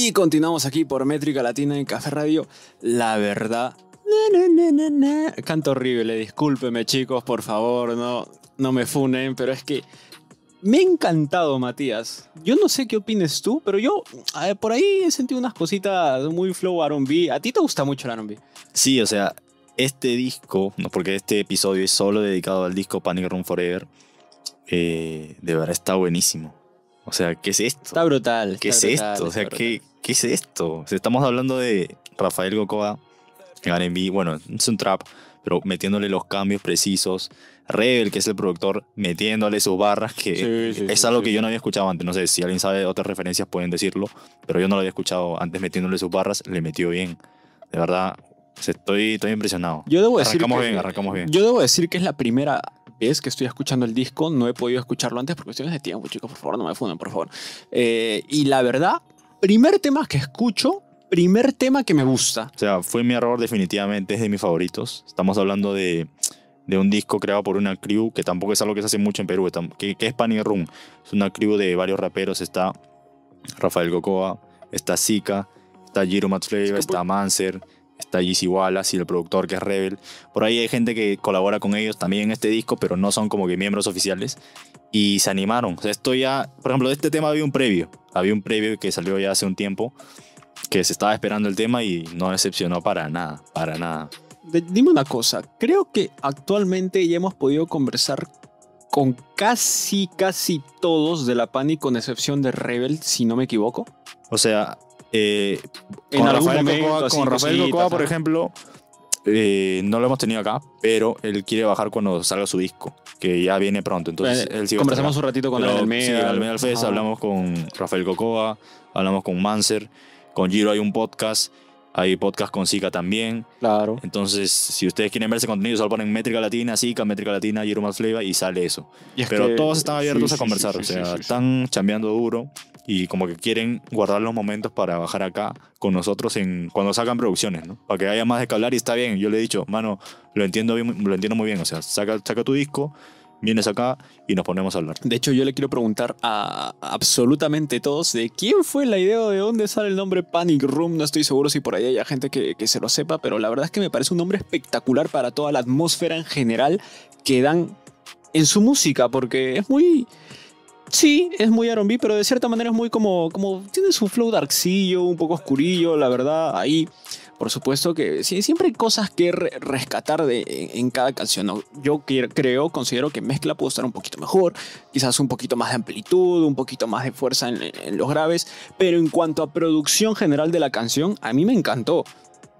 Y continuamos aquí por Métrica Latina en Café Radio. La verdad. na, na, na, na, na. Canto horrible, discúlpeme chicos, por favor, no, no me funen, pero es que me ha encantado, Matías. Yo no sé qué opines tú, pero yo eh, por ahí he sentido unas cositas muy flow R&B. ¿A ti te gusta mucho el R&B? Sí, o sea, este disco, no, porque este episodio es solo dedicado al disco Panic Room Forever, eh, de verdad está buenísimo. O sea, ¿qué es esto? Está brutal. ¿Qué es brutal, esto? O sea, ¿qué, ¿qué es esto? Sea, estamos hablando de Rafael Gocoa en R&B, bueno, es un trap, pero metiéndole los cambios precisos. Rebel, que es el productor, metiéndole sus barras, que Sí, sí, es sí, algo que yo no había escuchado antes. No sé si alguien sabe otras referencias pueden decirlo, pero yo no lo había escuchado antes metiéndole sus barras, le metió bien. De verdad, estoy, estoy impresionado. Yo debo decir Arrancamos que, bien, arrancamos bien. Yo debo decir que es la primera vez que estoy escuchando el disco. No he podido escucharlo antes por cuestiones de tiempo, chicos. Por favor, no me funden, por favor. Eh, y la verdad, primer tema que escucho, primer tema que me gusta. O sea, fue mi error definitivamente, es de mis favoritos. Estamos hablando de, de un disco creado por una crew que tampoco es algo que se hace mucho en Perú, que, que es Panic Room. Es una crew de varios raperos, está Rafael Gocoa, está Zika, está Jiro Matflavor, está Manser, está Yeezy Wallace y el productor que es Rebel. Por ahí hay gente que colabora con ellos también en este disco, pero no son como que miembros oficiales. Y se animaron. O sea, esto ya, por ejemplo, de este tema había un previo. Había un previo que salió ya hace un tiempo, que se estaba esperando el tema y no decepcionó para nada, para nada. De- dime una cosa. Creo que actualmente ya hemos podido conversar con casi, casi todos de la Panic, con excepción de Rebel, si no me equivoco. O sea, eh, En con algún Rafael momento, Cocoa, con Rafael Cocoa, por ejemplo, eh, no lo hemos tenido acá, pero él quiere bajar cuando salga su disco, que ya viene pronto. Entonces, Eh, él sí conversamos un ratito con Pero, el sí, Media. al Media Fest hablamos con Rafael Cocoa, hablamos con Manser, con Giro hay un podcast, hay podcast con Zika también. Claro. Entonces, si ustedes quieren ver ese contenido, solo ponen Métrica Latina, Zika, Métrica Latina, Más Flavor y sale eso. Y es Pero que- todos están abiertos sí, a conversar, sí, o sí, sea, sí, sí. están chambeando duro y como que quieren guardar los momentos para bajar acá con nosotros en cuando sacan producciones, ¿no? Para que haya más de que hablar y está bien. Yo le he dicho, mano, lo entiendo bien, lo entiendo muy bien, o sea, saca, saca tu disco, vienes acá y nos ponemos a hablar. De hecho, yo le quiero preguntar a absolutamente todos de quién fue la idea o de dónde sale el nombre Panic Room. No estoy seguro si por ahí haya gente que, que se lo sepa, pero la verdad es que me parece un nombre espectacular para toda la atmósfera en general que dan en su música, porque es muy... Sí, es muy R&B, pero de cierta manera es muy como, como tiene su flow darkcillo, un poco oscurillo, la verdad, ahí. Por supuesto que sí, siempre hay cosas que re- rescatar de, en, cada canción. Yo creo, considero que mezcla puede estar un poquito mejor, quizás un poquito más de amplitud, un poquito más de fuerza en, en los graves, pero en cuanto a producción general de la canción, a mí me encantó.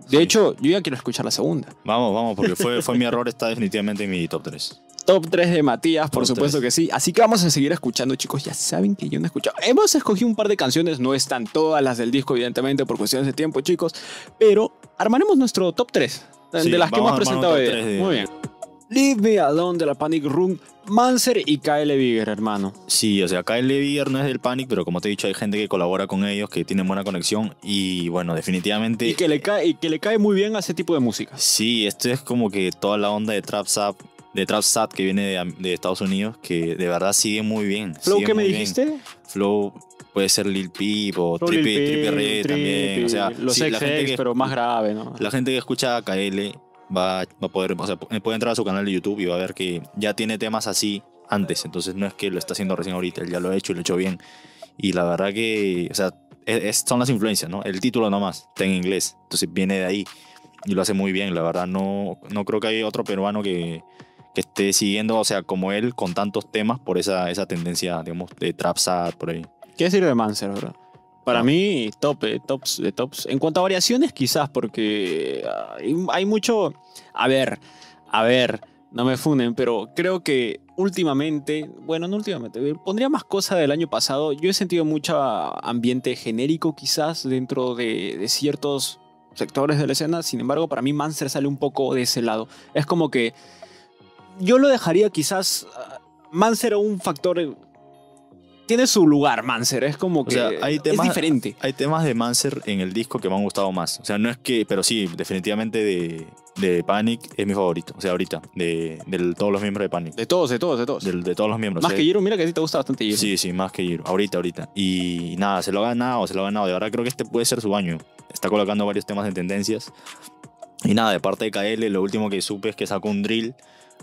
De Sí. hecho, yo ya quiero escuchar la segunda. Vamos, vamos, porque fue, fue mi error, está definitivamente en mi top 3. Top 3 de Matías, por Top supuesto que sí. Así que vamos a seguir escuchando, chicos. Ya saben que yo no he escuchado. Hemos escogido un par de canciones, no están todas las del disco, evidentemente, por cuestiones de tiempo, chicos. Pero armaremos nuestro top 3 de Sí, las que hemos presentado hoy de- Muy bien. Leave Me Alone de la Panic Room, Manser y KL Bigger, hermano. Sí, o sea, el Levier no es del Panic, pero como te he dicho, hay gente que colabora con ellos, que tienen buena conexión y bueno, definitivamente... Y que, le cae, y que le cae muy bien a ese tipo de música. Sí, esto es como que toda la onda de Trap Sap, de Trap Sat que viene de, de Estados Unidos, que de verdad sigue muy bien. Flow, ¿qué me bien. dijiste? Flow puede ser Lil Peep o Trippy Peep, Red también. O sea, los sí, la, gente XX, que, pero más grave, ¿no? la gente que escucha a KL va, va a poder, o sea, puede entrar a su canal de YouTube y va a ver que ya tiene temas así antes. Entonces no es que lo está haciendo recién ahorita, él ya lo ha hecho y lo ha hecho bien. Y la verdad que, o sea, es- es- son las influencias, ¿no? El título nomás está en inglés, entonces viene de ahí y lo hace muy bien. La verdad, no, no creo que haya otro peruano que, esté siguiendo, o sea, como él, con tantos temas por esa, esa tendencia, digamos, de trap sad por ahí. ¿Qué decir de Manser, bro? Para No. mí, top, eh, tops de tops. En cuanto a variaciones, quizás, porque ah, hay, hay mucho. A ver, a ver, no me funen, pero creo que últimamente, bueno, no últimamente, eh, pondría más cosas del año pasado. Yo he sentido mucho ambiente genérico, quizás, dentro de, de ciertos sectores de la escena. Sin embargo, para mí, Manser sale un poco de ese lado. Es como que. Yo lo dejaría quizás. ah, Manser un factor. Tiene su lugar, Manser. Es como que. sea, hay temas- es diferente. Hay temas de Manser en el disco que me han gustado más. O sea, no es que, pero sí, definitivamente de, de Panic es mi favorito. O sea, ahorita, de, de todos los miembros de Panic. De todos, de todos, de todos. Del- de todos los miembros. Más que Giro, mira que a ti te gusta bastante Giro. Sí, sí, más que Giro. Ahorita, ahorita. Y nada, se lo ha ganado, se lo ha ganado. De verdad creo que este puede ser su año. Está colocando varios temas en tendencias. Y nada, de parte de KL, lo último que supe es que sacó un drill.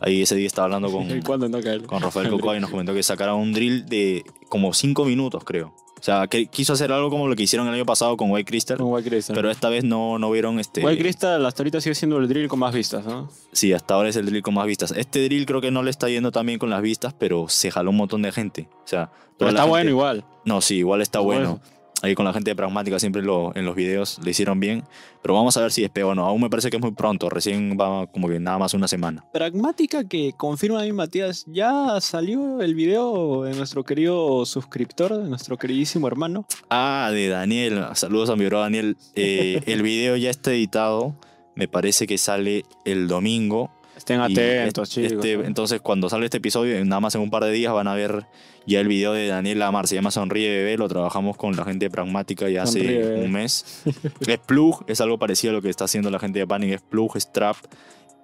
Ahí ese día estaba hablando con, con Rafael Cocoa y nos comentó que sacaron un drill de como 5 minutos, creo. O sea, que quiso hacer algo como lo que hicieron el año pasado con White Crystal. Con White Crystal. Pero esta vez no, no vieron este... White Crystal hasta ahorita sigue siendo el drill con más vistas, ¿no? Sí, hasta ahora es el drill con más vistas. Este drill creo que no le está yendo tan bien con las vistas, pero se jaló un montón de gente. O sea, Pero toda está bueno igual. No, sí, igual está Está bueno. bueno. Ahí con la gente de Pragmática siempre lo, en los videos le hicieron bien. Pero vamos a ver si despega o no. Aún me parece que es muy pronto. Recién va como que nada más una semana. Pragmática que confirma a mí, Matías, ya salió el video de nuestro querido suscriptor, de nuestro queridísimo hermano. Ah, de Daniel. Saludos a mi bro Daniel. Eh, el video ya está editado. Me parece que sale el domingo. Estén atentos, este- chicos. este- entonces, cuando sale este episodio, nada más en un par de días van a ver ya el video de Daniel Lamar. Se llama Sonríe Bebé. Lo trabajamos con la gente de Pragmática ya hace Bebé. un mes. es plug, es algo parecido a lo que está haciendo la gente de Panic. Es plug, es trap.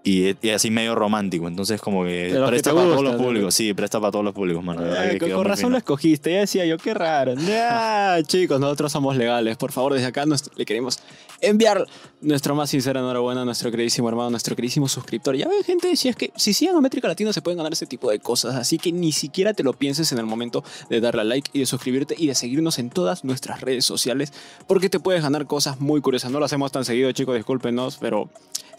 Y, y así medio romántico. Entonces, como que presta para todos los públicos. Sí, presta para todos los públicos, mano. Eh, que con razón lo escogiste, ya decía yo, qué raro. Ya, chicos, nosotros somos legales. Por favor, desde acá nos- le queremos enviar nuestra más sincera enhorabuena a nuestro queridísimo hermano, nuestro queridísimo suscriptor. Ya ven, gente, si es que si siguen a Métrica Latina se pueden ganar ese tipo de cosas. Así que ni siquiera te lo pienses en el momento de darle a like y de suscribirte y de seguirnos en todas nuestras redes sociales, porque te puedes ganar cosas muy curiosas. No lo hacemos tan seguido, chicos, discúlpenos, pero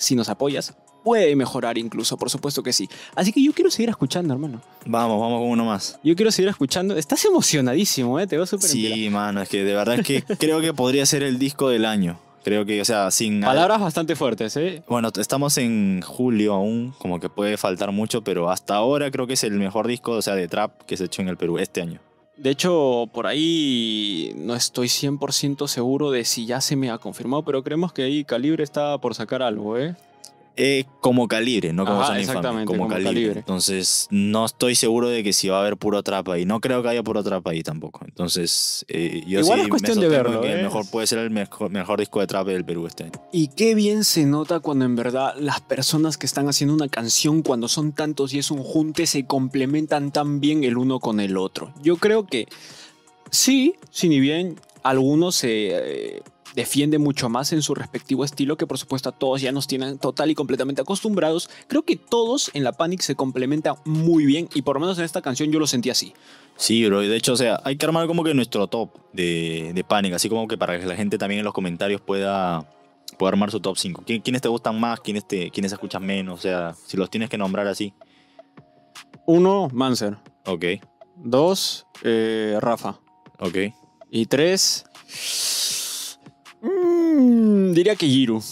si nos apoyas, puede mejorar incluso, por supuesto que sí. Así que yo quiero seguir escuchando, hermano. Vamos, vamos con uno más. Yo quiero seguir escuchando. Estás emocionadísimo, ¿eh? Te veo súper. Sí, mano, es que de verdad es que creo que podría ser el disco del año. Creo que, o sea, sin... Palabras bastante fuertes, ¿eh? Bueno, estamos en julio aún, como que puede faltar mucho, pero hasta ahora creo que es el mejor disco, o sea, de trap que se ha hecho en el Perú este año. De hecho, por ahí no estoy 100% seguro de si ya se me ha confirmado, pero creemos que ahí Calibre está por sacar algo, ¿eh? Eh, como calibre, no como Ajá, Infame, como, como calibre. Calibre. Entonces, no estoy seguro de que si va a haber puro trap ahí. No creo que haya puro trap ahí tampoco. Entonces, eh, yo Igual sí es cuestión me de verlo, que ¿eh? el mejor puede ser el mejor, mejor disco de trap del Perú este año. Y qué bien se nota cuando en verdad las personas que están haciendo una canción, cuando son tantos y es un junte, se complementan tan bien el uno con el otro. Yo creo que sí, si ni bien algunos se eh, defienden mucho más en su respectivo estilo, que por supuesto a todos ya nos tienen total y completamente acostumbrados, creo que todos en la Panic se complementan muy bien y por lo menos en esta canción yo lo sentí así. Sí, bro. y De hecho, o sea, hay que armar como que nuestro top de, de Panic, así como que para que la gente también en los comentarios pueda, pueda armar su top 5. ¿Quiénes te gustan más? ¿Quiénes, te, ¿Quiénes escuchas menos? O sea, si los tienes que nombrar así. Uno, Manser. Ok, Dos, eh, Rafa. ok. Y tres. Mm, diría que Giru.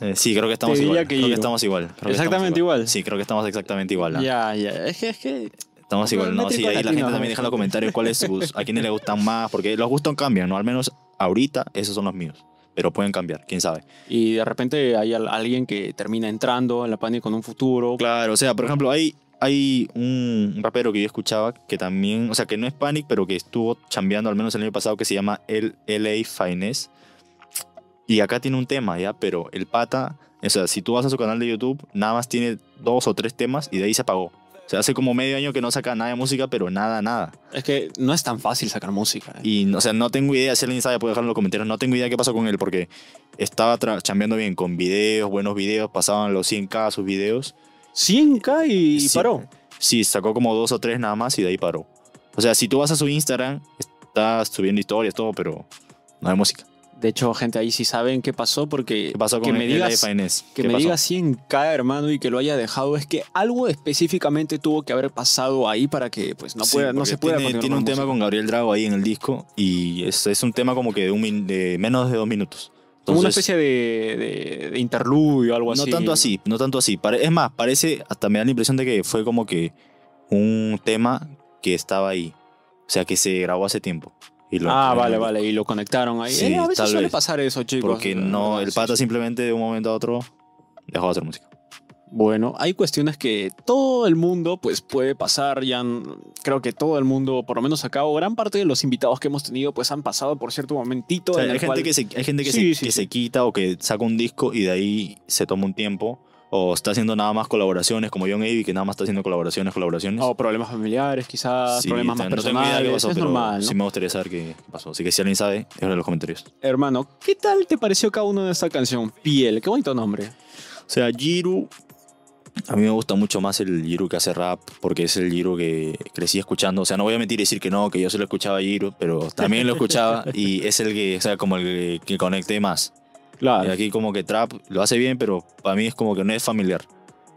Eh, sí, creo que estamos Te diría igual. que creo que estamos igual. creo que Exactamente estamos igual. Sí, creo que estamos exactamente igual. ¿ah? Ya, ya. Es que, es que. Estamos igual, ¿no? Sí, ahí la gente ¿no? también deja en los comentarios cuáles sus, a quiénes le gustan más, porque los gustos cambian, ¿no? Al menos ahorita esos son los míos, pero pueden cambiar, quién sabe. Y de repente hay al- alguien que termina entrando en la Panic con un futuro. Claro, o sea, por ejemplo, hay, hay un rapero que yo escuchaba que también, o sea, que no es Panic, pero que estuvo chambeando al menos el año pasado que se llama LA Finesse. Y acá tiene un tema, ¿ya? Pero el pata, o sea, si tú vas a su canal de YouTube, nada más tiene dos o tres temas y de ahí se apagó. O sea, hace como medio año que no saca nada de música, pero nada, nada. Es que no es tan fácil sacar música. ¿eh? Y, o sea, no tengo idea, si alguien sabe puede dejarlo en los comentarios, no tengo idea qué pasó con él, porque estaba chambeando bien con videos, buenos videos, pasaban los 100k sus videos. 100k y Sí. paró. Sí, sacó como dos o tres nada más y de ahí paró. O sea, si tú vas a su Instagram, está subiendo historias, todo, pero no hay música. De hecho, gente, ahí sí saben qué pasó porque ¿Qué pasó que con me el digas, LA Finesse? que ¿Qué me pasó? digas 100k, hermano, y que lo haya dejado es que algo específicamente tuvo que haber pasado ahí para que pues no Sí, pueda no se pueda tiene, un tema con Gabriel Drago ahí en el disco y es, es un tema como que de, un de menos de dos minutos. como una especie de, de- de interludio o algo no así. tanto así, no tanto así. Es más, parece, hasta me da la impresión de que fue como que un tema que estaba ahí. O sea, que se grabó hace tiempo. Y lo- Ah, vale, vale, y lo conectaron ahí. Sí, Eh, a veces tal suele vez. pasar eso, chicos. Porque no, el pata simplemente de un momento a otro dejó de hacer música. Bueno, hay cuestiones que todo el mundo pues puede pasar, ya creo que todo el mundo, por lo menos acá, o gran parte de los invitados que hemos tenido pues han pasado por cierto momentito O sea, en hay, el gente cual- que se, hay gente que, Sí, se, sí, que sí. se quita o que saca un disco y de ahí se toma un tiempo. O está haciendo nada más colaboraciones, como John Avey, que nada más está haciendo colaboraciones, colaboraciones. o problemas familiares, quizás, Sí, problemas más no tengo idea personales, qué pasó, es pero normal, ¿no? sí me gustaría saber qué pasó. Así que si alguien sabe, déjalo en los comentarios. Hermano, ¿qué tal te pareció cada uno de esta canción? Piel, qué bonito nombre. O sea, Jiru, a mí me gusta mucho más el Jiru que hace rap, porque es el Jiru que crecí escuchando. O sea, no voy a mentir y decir que no, que yo solo escuchaba Jiru, pero también lo escuchaba y es el que, o sea, como el que conecté más. Claro. Y aquí como que trap lo hace bien, pero para mí es como que no es familiar.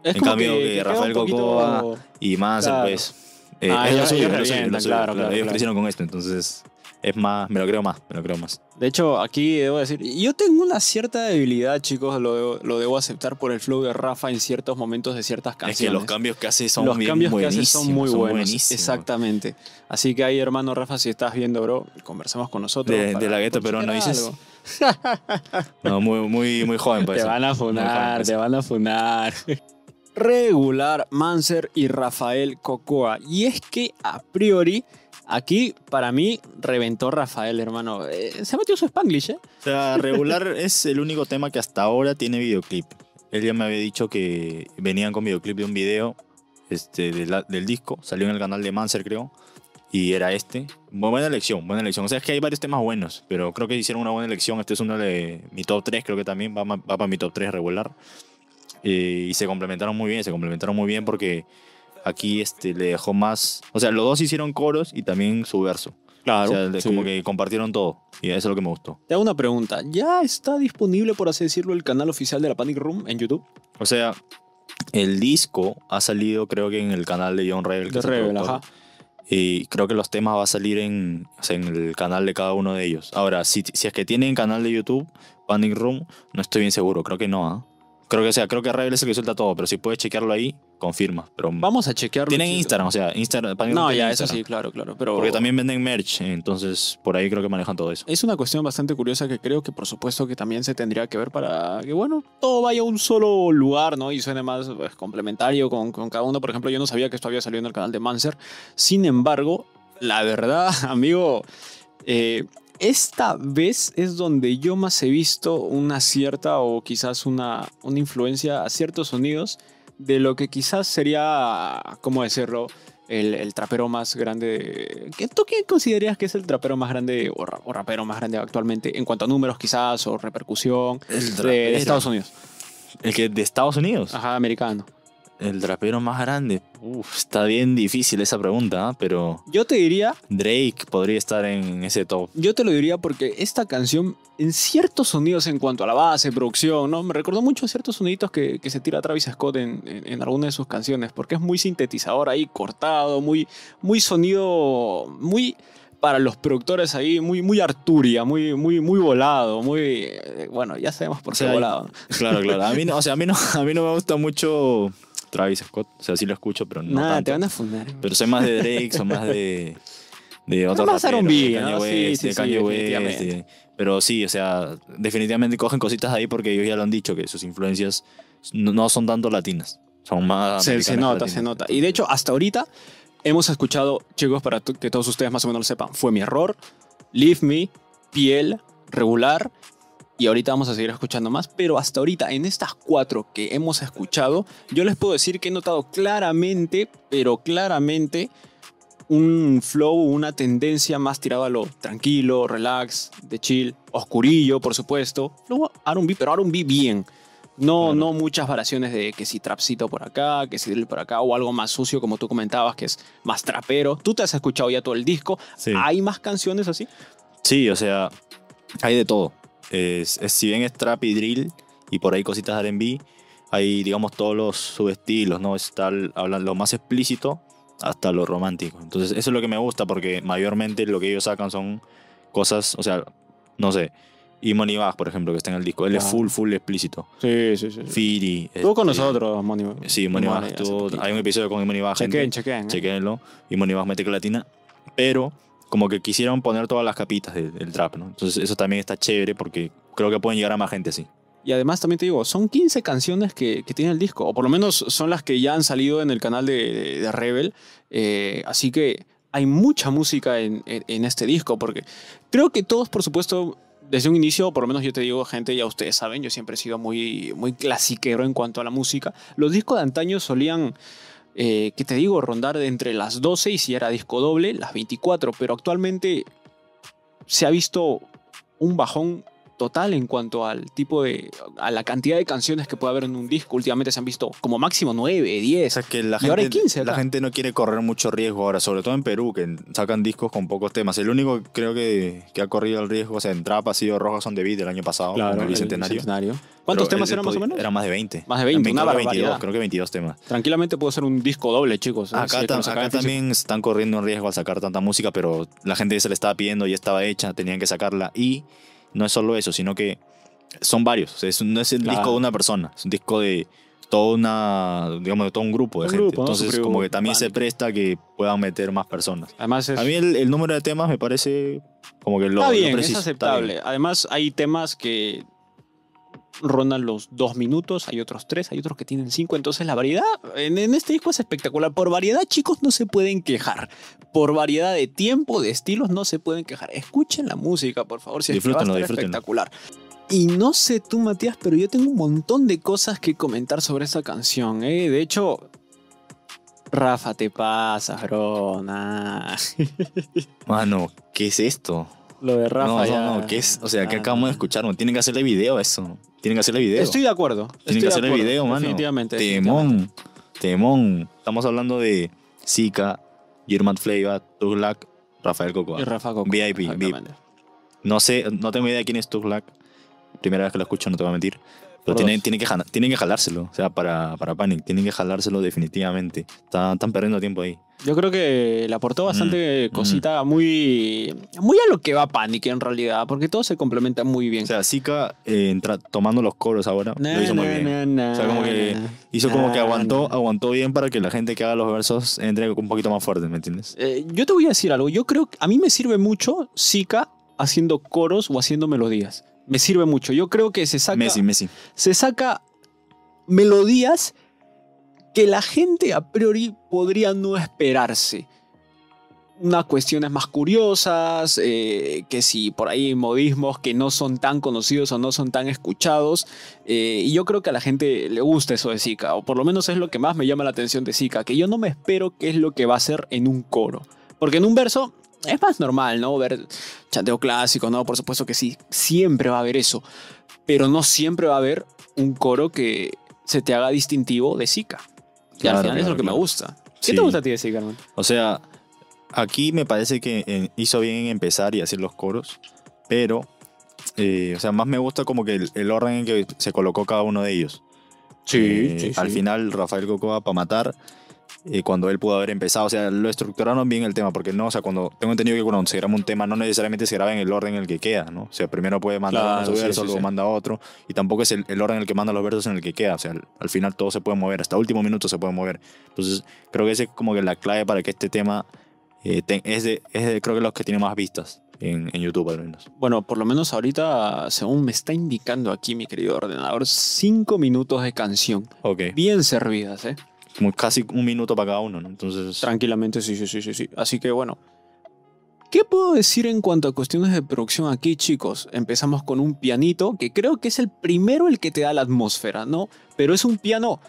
Es en cambio que queda Rafael poquito- Cocoa Y más, Claro. pues... eh, Ah, es lo ellos- suyo, ellos suyo, suyo, claro, claro, Ellos claro. crecieron con esto, entonces es más, me lo creo más, me lo creo más. De hecho, aquí debo decir, yo tengo una cierta debilidad, chicos, lo, debo- lo debo aceptar por el flow de Rafa en ciertos momentos de ciertas Es que canciones. los cambios que hace son los bien cambios que hace son muy buenísimos, buenos. buenísimos. Exactamente. Así que ahí, hermano Rafa, si estás viendo, bro, conversamos con nosotros. De- de la gueto peruano, chequear dices. algo. No, muy, muy, muy joven para Te van a funar, te van a funar. Regular, Manser y Rafael Cocoa. Y es que a priori, aquí para mí reventó Rafael, hermano. Eh, se metió su Spanglish, ¿eh? O sea, regular es el único tema que hasta ahora tiene videoclip. Él ya me había dicho que venían con videoclip de un video este, de la- del disco. Salió en el canal de Manser, creo. Y era este. Bu- Buena elección, buena elección. O sea, es que hay varios temas buenos, pero creo que hicieron una buena elección. Este es uno de mi top 3, creo que también va, va para mi top 3 regular. Eh, y se complementaron muy bien, se complementaron muy bien porque aquí este, le dejó más... O sea, los dos hicieron coros y también su verso. Claro. o sea, como que compartieron todo. Y eso es lo que me gustó. Te hago una pregunta. ¿Ya está disponible, por así decirlo, el canal oficial de la Panic Room en YouTube? O sea, el disco ha salido creo que en el canal de John Rebel. que De Rebel, ajá. Y creo que los temas va a salir en, en el canal de cada uno de ellos. Ahora, si, si es que tienen canal de YouTube, Panic Room, no estoy bien seguro. Creo que no, ¿ah? Creo que, o sea, creo que Rebel es el que suelta todo, pero si puedes chequearlo ahí, confirma. Pero Vamos a chequearlo. tienen. Instagram, o sea, Instagram, No, ya, eso sí, claro, claro. Pero Porque también venden merch, entonces por ahí creo que manejan todo eso. Es una cuestión bastante curiosa que creo que por supuesto que también se tendría que ver para que, bueno, todo vaya a un solo lugar, ¿no? Y suene más pues, complementario con, con cada uno. Por ejemplo, yo no sabía que esto había salido en el canal de Manser. Sin embargo, la verdad, amigo, eh, esta vez es donde yo más he visto una cierta o quizás una, una influencia a ciertos sonidos de lo que quizás sería, ¿cómo decirlo? El, el trapero más grande. ¿Qué- ¿Tú quién considerarías que es el trapero más grande o, ra- o rapero más grande actualmente en cuanto a números quizás o repercusión El de, de Estados Unidos? El que de Estados Unidos. Ajá, americano. El trapero más grande. Uf, está bien difícil esa pregunta, ¿ah? pero Yo te diría, Drake podría estar en ese top. yo te lo diría porque esta canción en ciertos sonidos en cuanto a la base, producción, ¿no? Me recordó mucho a ciertos soniditos que, que se tira Travis Scott en, en, en alguna de sus canciones, porque es muy sintetizador ahí, cortado, muy, muy sonido, muy para los productores ahí, muy, muy Arturia, muy, muy, muy volado, muy, eh, bueno, ya sabemos por O qué volado. Claro, claro. A mí no, o sea, a mí no, a mí no me gusta mucho Travis Scott. O sea, sí lo escucho, pero no Nada, tanto. te van a fundar. Pero soy más de Drake, soy más de de otros más raperos, de Kanye ¿no? West, sí, de sí, West, de- pero sí, o sea, definitivamente cogen cositas ahí porque ellos ya lo han dicho que sus influencias no, no son tanto latinas, son más Se, nota, latinas. se nota. Y de hecho, hasta ahorita hemos escuchado, chicos, para que todos ustedes más o menos lo sepan, fue mi error, Leave Me, Piel, Regular, y ahorita vamos a seguir escuchando más, pero hasta ahorita, en estas cuatro que hemos escuchado, yo les puedo decir que he notado claramente, pero claramente, un flow, una tendencia más tirada a lo tranquilo, relax, de chill, oscurillo, por supuesto. Luego R&B, pero R&B bien. No, Claro. no muchas variaciones de que si trapcito por acá, que si drill por acá, o algo más sucio como tú comentabas, que es más trapero. Tú te has escuchado ya todo el disco. Sí. ¿Hay más canciones así? Sí, o sea, hay de todo. Es, es- si bien es trap y drill y por ahí cositas de R&B, hay, digamos, todos los subestilos, ¿no? Está el- hablan lo más explícito hasta lo romántico. Entonces, eso es lo que me gusta porque mayormente lo que ellos sacan son cosas, o sea, no sé, y Money Bag, por ejemplo, que está en el disco, él es Claro. full, full explícito. Sí, sí, sí. Firi. Estuvo con este, nosotros. Sí, Money Bag hace estuvo- poquito. Hay un episodio con Money Bag. Chequen, chequen. ¿eh? chequenlo. Y Moneybags mete latina. Pero como que quisieron poner todas las capitas del, trap, ¿no? Entonces eso también está chévere porque creo que pueden llegar a más gente así. Y además también te digo, son 15 canciones que, tiene el disco, o por lo menos son las que ya han salido en el canal de, de- Rebel. Eh, así que hay mucha música en este disco, porque creo que todos, por supuesto, desde un inicio, por lo menos yo te digo, gente, ya ustedes saben, yo siempre he sido muy, muy clasiquero en cuanto a la música. Los discos de antaño solían, eh, ¿qué te digo?, rondar entre las 12 y si era disco doble, las 24, pero actualmente se ha visto un bajón total en cuanto al tipo de, a la cantidad de canciones que puede haber en un disco. Últimamente se han visto como máximo 9, 10. O sea, que la Y ahora hay gente, 15 la acá. gente no quiere correr mucho riesgo ahora, sobre todo en Perú, que sacan discos con pocos temas. El único creo que, que ha corrido el riesgo, o sea, en trap ha sido Rojas on the Beat del año pasado, con el el Bicentenario. Bicentenario. ¿Cuántos Pero temas eran más o menos? Eran más de 20. Más de 20, También una creo que 22, barbaridad. creo que 22 temas. Tranquilamente puede ser un disco doble, chicos. ¿eh? Si Acá, es que tam- lo sacan acá físico. también están corriendo un riesgo al sacar tanta música, pero la gente se le estaba pidiendo, ya estaba hecha, tenían que sacarla. Y no es solo eso, sino que son varios. O sea, es- no es el Claro. disco de una persona, es un disco de toda una, digamos, de todo un grupo de Un gente. grupo, ¿no? Entonces, como que también se presta que puedan meter más personas. Además es, A mí el, el número de temas me parece como que lo, está lo bien, preciso, es aceptable. Además hay temas que rondan los dos minutos, hay otros tres, hay otros que tienen cinco. Entonces la variedad en, en este disco es espectacular. Por variedad, chicos, no se pueden quejar. Por variedad de tiempo, de estilos, no se pueden quejar. Escuchen la música, por favor, si es que va a Disfrútenlo, estar disfrútenlo. espectacular. Y no sé tú, Matías, pero yo tengo un montón de cosas que comentar sobre esta canción. ¿eh? De hecho, Rafa, te pasas, bro. Nah. Mano, ¿qué es esto? Lo de Rafa. no, ya- no, no, ¿qué es? O sea, que Ah, acabamos de escuchar, ¿no? Tienen que hacerle video a eso. Tienen que hacerle video. Estoy de acuerdo. Tienen estoy que hacerle acuerdo, video, mano. Definitivamente. definitivamente. Temón. Temón. Estamos hablando de Zika, German Fleiva, Tuglac, Rafael Cocoa. Y Rafa Coco. VIP, VIP. No sé, no tengo idea de quién es Tuglac. Primera vez que lo escucho, no te voy a mentir. Pero tienen, tienen, que, tienen que jalárselo. O sea, para, para Panic. Tienen que jalárselo definitivamente. Están, están perdiendo tiempo ahí. Yo creo que le aportó bastante Mm, cosita muy, muy a lo que va Panic en realidad, porque todo se complementa muy bien. O sea, Zika eh, entra- tomando los coros ahora. Na, lo hizo muy na, bien. na, O sea, como que. Hizo como que aguantó, aguantó bien para que la gente que haga los versos entre un poquito más fuerte, ¿me entiendes? Eh, yo te voy a decir algo. Yo creo que a mí me sirve mucho Zika haciendo coros o haciendo melodías. Me sirve mucho. Yo creo que se saca, Messi, Messi. se saca melodías que la gente a priori podría no esperarse. Unas cuestiones más curiosas, eh, que si por ahí modismos que no son tan conocidos o no son tan escuchados. eh, y yo creo que a la gente le gusta eso de Zika, o por lo menos es lo que más me llama la atención de Zika, que yo no me espero qué es lo que va a hacer en un coro. Porque en un verso es más normal, ¿no? Ver chanteo clásico, ¿no? Por supuesto que sí, siempre va a haber eso. Pero no siempre va a haber un coro que se te haga distintivo de Zika. Y Claro, al final es lo que me gusta. ¿Qué Sí. te gusta a ti de Zika, hermano? O sea, aquí me parece que eh, hizo bien en empezar y hacer los coros, pero, eh, o sea, más me gusta como que el, el orden en que se colocó cada uno de ellos. Eh, Al final, Rafael Cocoa para matar, eh, cuando él pudo haber empezado, o sea, lo estructuraron bien el tema, porque no, o sea, cuando tengo entendido que cuando se graba un tema, no necesariamente se graba en el orden en el que queda, ¿no? O sea, primero puede mandar Claro, uno su sí, sí, luego sí. manda otro, y tampoco es el, el orden en el que manda los versos en el que queda, o sea, al, al final todo se puede mover, hasta último minuto se puede mover. Entonces, creo que ese es como que la clave para que este tema eh, te- es, de, es de, creo que los que tienen más vistas en, en YouTube al menos. Bueno, por lo menos ahorita, según me está indicando aquí mi querido ordenador, cinco minutos de canción. Ok. Bien servidas, ¿eh? Como casi un minuto para cada uno, ¿no? Entonces, Tranquilamente, sí, sí, sí, sí, sí. Así que bueno. ¿Qué puedo decir en cuanto a cuestiones de producción aquí, chicos? Empezamos con un pianito, que creo que es el primero el que te da la atmósfera, ¿no? Pero es un piano...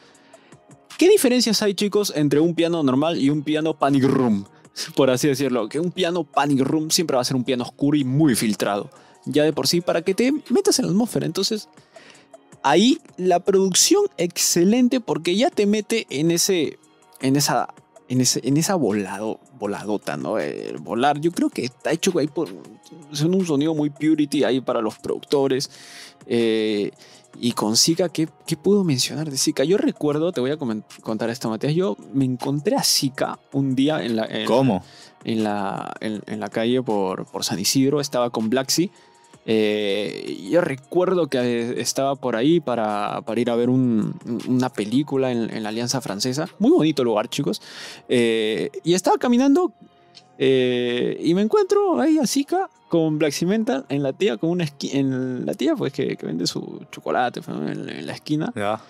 ¿Qué diferencias hay, chicos, entre un piano normal y un piano panic room? Por así decirlo, que un piano panic room siempre va a ser un piano oscuro y muy filtrado. Ya de por sí, para que te metas en la atmósfera. Entonces, ahí la producción excelente porque ya te mete en ese en esa en ese en esa volado voladota no el volar yo creo que está hecho ahí por son un sonido muy purity ahí para los productores eh, y con Zika ¿qué, ¿qué puedo mencionar de Zika? Yo recuerdo, te voy a contar esto, Matías. Yo me encontré a Zika un día en la, en, ¿cómo? en la, en, en la calle por, por San Isidro, estaba con Blacksy. Eh, yo recuerdo que eh, estaba por ahí para, ir a ver un- una película en, la Alianza Francesa. Muy bonito lugar, chicos. Eh, y estaba caminando y me encuentro ahí a Zika con Black en la tía, con una en la tía pues que, vende su chocolate pues, en la esquina. Ya.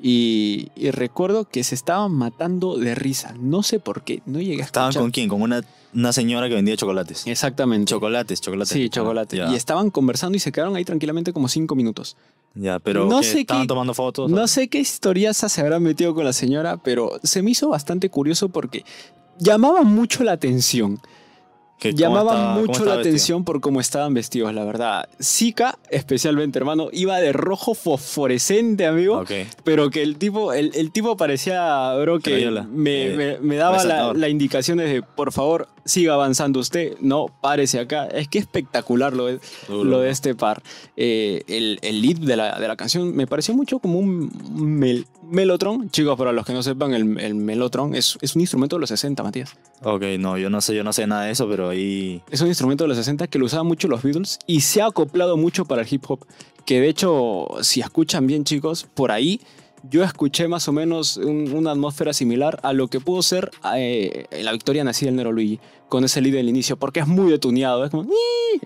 Y, y recuerdo que se estaban matando de risa. No sé por qué, no llegué a ¿Estaban escuchar. con quién? Con una, una señora que vendía chocolates. Exactamente. Chocolates, chocolates. Sí, chocolate. Ya, Y estaban conversando y se quedaron ahí tranquilamente como cinco minutos. ya pero No sé estaban qué- tomando fotos. No sé qué historiaza se habrá metido con la señora, pero se me hizo bastante curioso porque llamaba mucho la atención. ¿Qué- cómo Llamaba estaba- mucho la vestido? atención por cómo estaban vestidos, la verdad. Zika, especialmente, hermano, iba de rojo fosforescente, amigo. Ok. Pero que el tipo, el, el tipo parecía, bro, que me, Eh, me- me daba la, resaltador. la indicación de, por favor, siga avanzando usted, no, párese acá. Es que espectacular lo de, Duro. lo de este par. Eh, el, el lead de la, de la canción me pareció mucho como un mel- melotron. Chicos, para los que no sepan, el, el melotron es, es un instrumento de los 60, Matías. Ok, no, yo no sé, yo no sé nada de eso, pero ahí. Es un instrumento de los 60 que lo usaban mucho los Beatles y se ha acoplado mucho para el hip hop. Que de hecho, si escuchan bien, chicos, por ahí yo escuché más o menos un- una atmósfera similar a lo que pudo ser eh, la victoria nacida del Nero Luigi con ese lead del inicio, porque es muy detuneado. Es como. "Ii".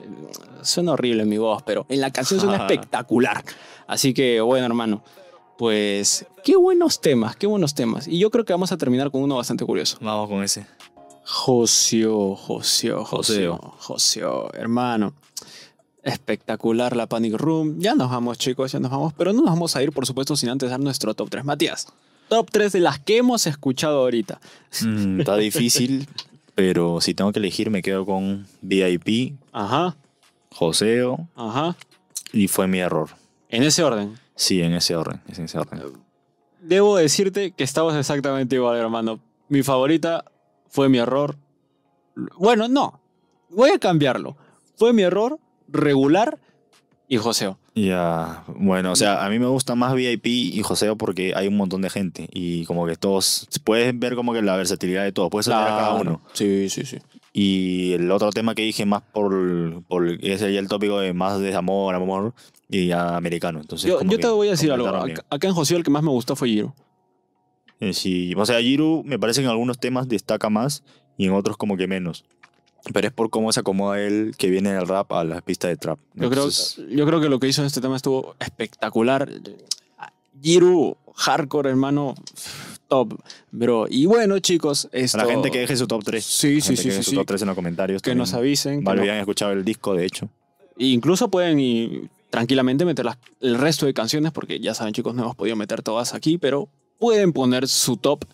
Suena horrible en mi voz, pero en la canción suena espectacular. Así que, bueno, hermano. Pues qué buenos temas, qué buenos temas. Y yo creo que vamos a terminar con uno bastante curioso. Vamos con ese. Joseo, Joseo, Joseo, Joseo. Hermano. Espectacular la Panic Room. Ya nos vamos, chicos, ya nos vamos. Pero no nos vamos a ir, por supuesto, sin antes dar nuestro top 3. Matías, top 3 de las que hemos escuchado ahorita. Mm, está difícil, pero si tengo que elegir, me quedo con VIP, Ajá, Joseo, ajá. y fue mi error. En ese orden. Sí, en ese orden. es en ese orden. Debo decirte que estamos exactamente igual, hermano. Mi favorita fue mi error. Bueno, no. Voy a cambiarlo. Fue mi error, regular y Joseo. Ya, bueno, o sea, a mí me gusta más VIP y Joseo porque hay un montón de gente y como que todos, puedes ver como que la versatilidad de todos, puedes saber a cada Claro. uno. Sí, sí, sí. Y el otro tema que dije más por, por ese ya el tópico de más de amor, amor y ya americano. Entonces, Yo, yo te voy a decir algo. acá en José el que más me gustó fue Giro. Eh, Sí, o sea, Jiru me parece que en algunos temas destaca más y en otros como que menos. Pero es por cómo se acomoda él que viene del rap a las pistas de trap. Yo creo, yo creo que lo que hizo en este tema estuvo espectacular. Giro, hardcore, hermano, top, bro. Y bueno, chicos, esto... a la gente que deje su top 3. Sí, sí, sí, sí, su sí. top 3 en los comentarios. Que también. nos avisen. que Vale, no- habían escuchado el disco, de hecho. E incluso pueden y, tranquilamente meter las- el resto de canciones, porque ya saben, chicos, no hemos podido meter todas aquí, pero pueden poner su top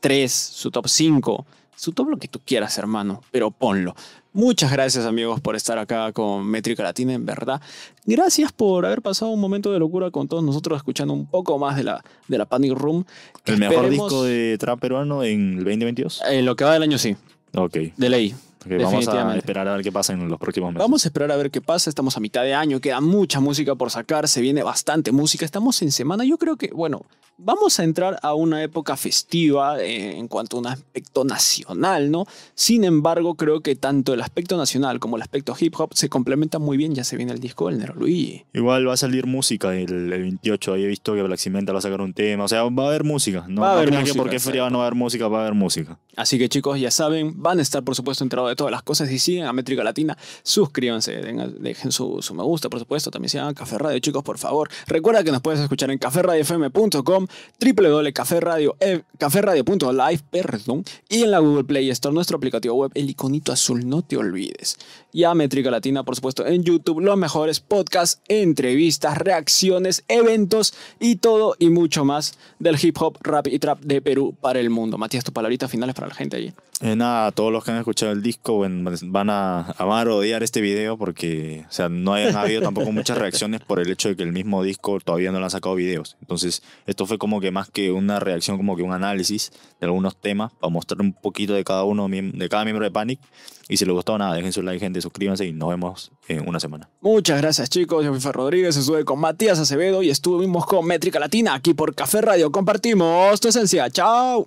3, su top 5, su top lo que tú quieras, hermano, pero ponlo. Muchas gracias, amigos, por estar acá con Métrica Latina, en verdad. Gracias por haber pasado un momento de locura con todos nosotros, escuchando un poco más de la, de la Panic Room. El mejor disco de trap peruano en el 2022. En lo que va del año, sí, Ok. de ley. Vamos a esperar a ver qué pasa en los próximos meses. Vamos a esperar a ver qué pasa. Estamos a mitad de año, queda mucha música por sacar, se viene bastante música. Estamos en semana. Yo creo que, bueno, vamos a entrar a una época festiva eh, en cuanto a un aspecto nacional, ¿no? Sin embargo, creo que tanto el aspecto nacional como el aspecto hip hop se complementan muy bien. Ya se viene el disco del Nero Luigi. Igual va a salir música el, el 28. Ahí he visto que Black Cimenta va a sacar un tema. O sea, va a haber música. No, Va a no haber crean música, que porque es feriado no va a haber música, va a haber música. Así que chicos, ya saben, van a estar por supuesto enterados de todas las cosas y siguen a Métrica Latina, suscríbanse, dejen su, su me gusta, por supuesto, también sigan Café Radio, chicos, por favor. Recuerda que nos puedes escuchar en caferradiofm.com, www.caferradio, eh, caferradio.live, perdón, y en la Google Play Store, nuestro aplicativo web, el iconito azul, no te olvides. Y a Métrica Latina, por supuesto, en YouTube, los mejores podcasts, entrevistas, reacciones, eventos y todo y mucho más del hip hop, rap y trap de Perú para el mundo. Matías, tus palabritas finales para la gente allí. Eh, nada, todos los que han escuchado el disco van a amar o odiar este video porque, o sea, no hayan habido tampoco muchas reacciones por el hecho de que el mismo disco todavía no le han sacado videos. Entonces, esto fue como que más que una reacción, como que un análisis de algunos temas para mostrar un poquito de cada uno, de cada miembro de Panic. Y si les gustó nada, dejen su like, gente, suscríbanse y nos vemos en una semana. Muchas gracias chicos, yo fui Fer Rodríguez, estuve con Matías Acevedo y estuvimos con Métrica Latina aquí por Café Radio. Compartimos tu esencia. Chao.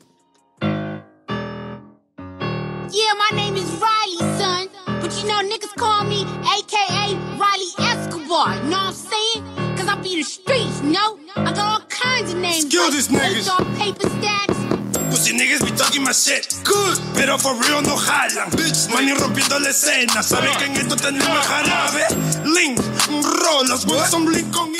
Yeah, my name is Riley, son. But you know, niggas call me AKA Riley Escobar. You know what I'm saying? Cause I be the streets, you know? I got all kinds of names. Excuse like this niggas. Paper stacks, Pussy niggas be talking my shit. Good, pero for real no jalan. Bitch, money rompiendo la escena. Saben que en esto tenemos jarabe. Link, huevos son blink con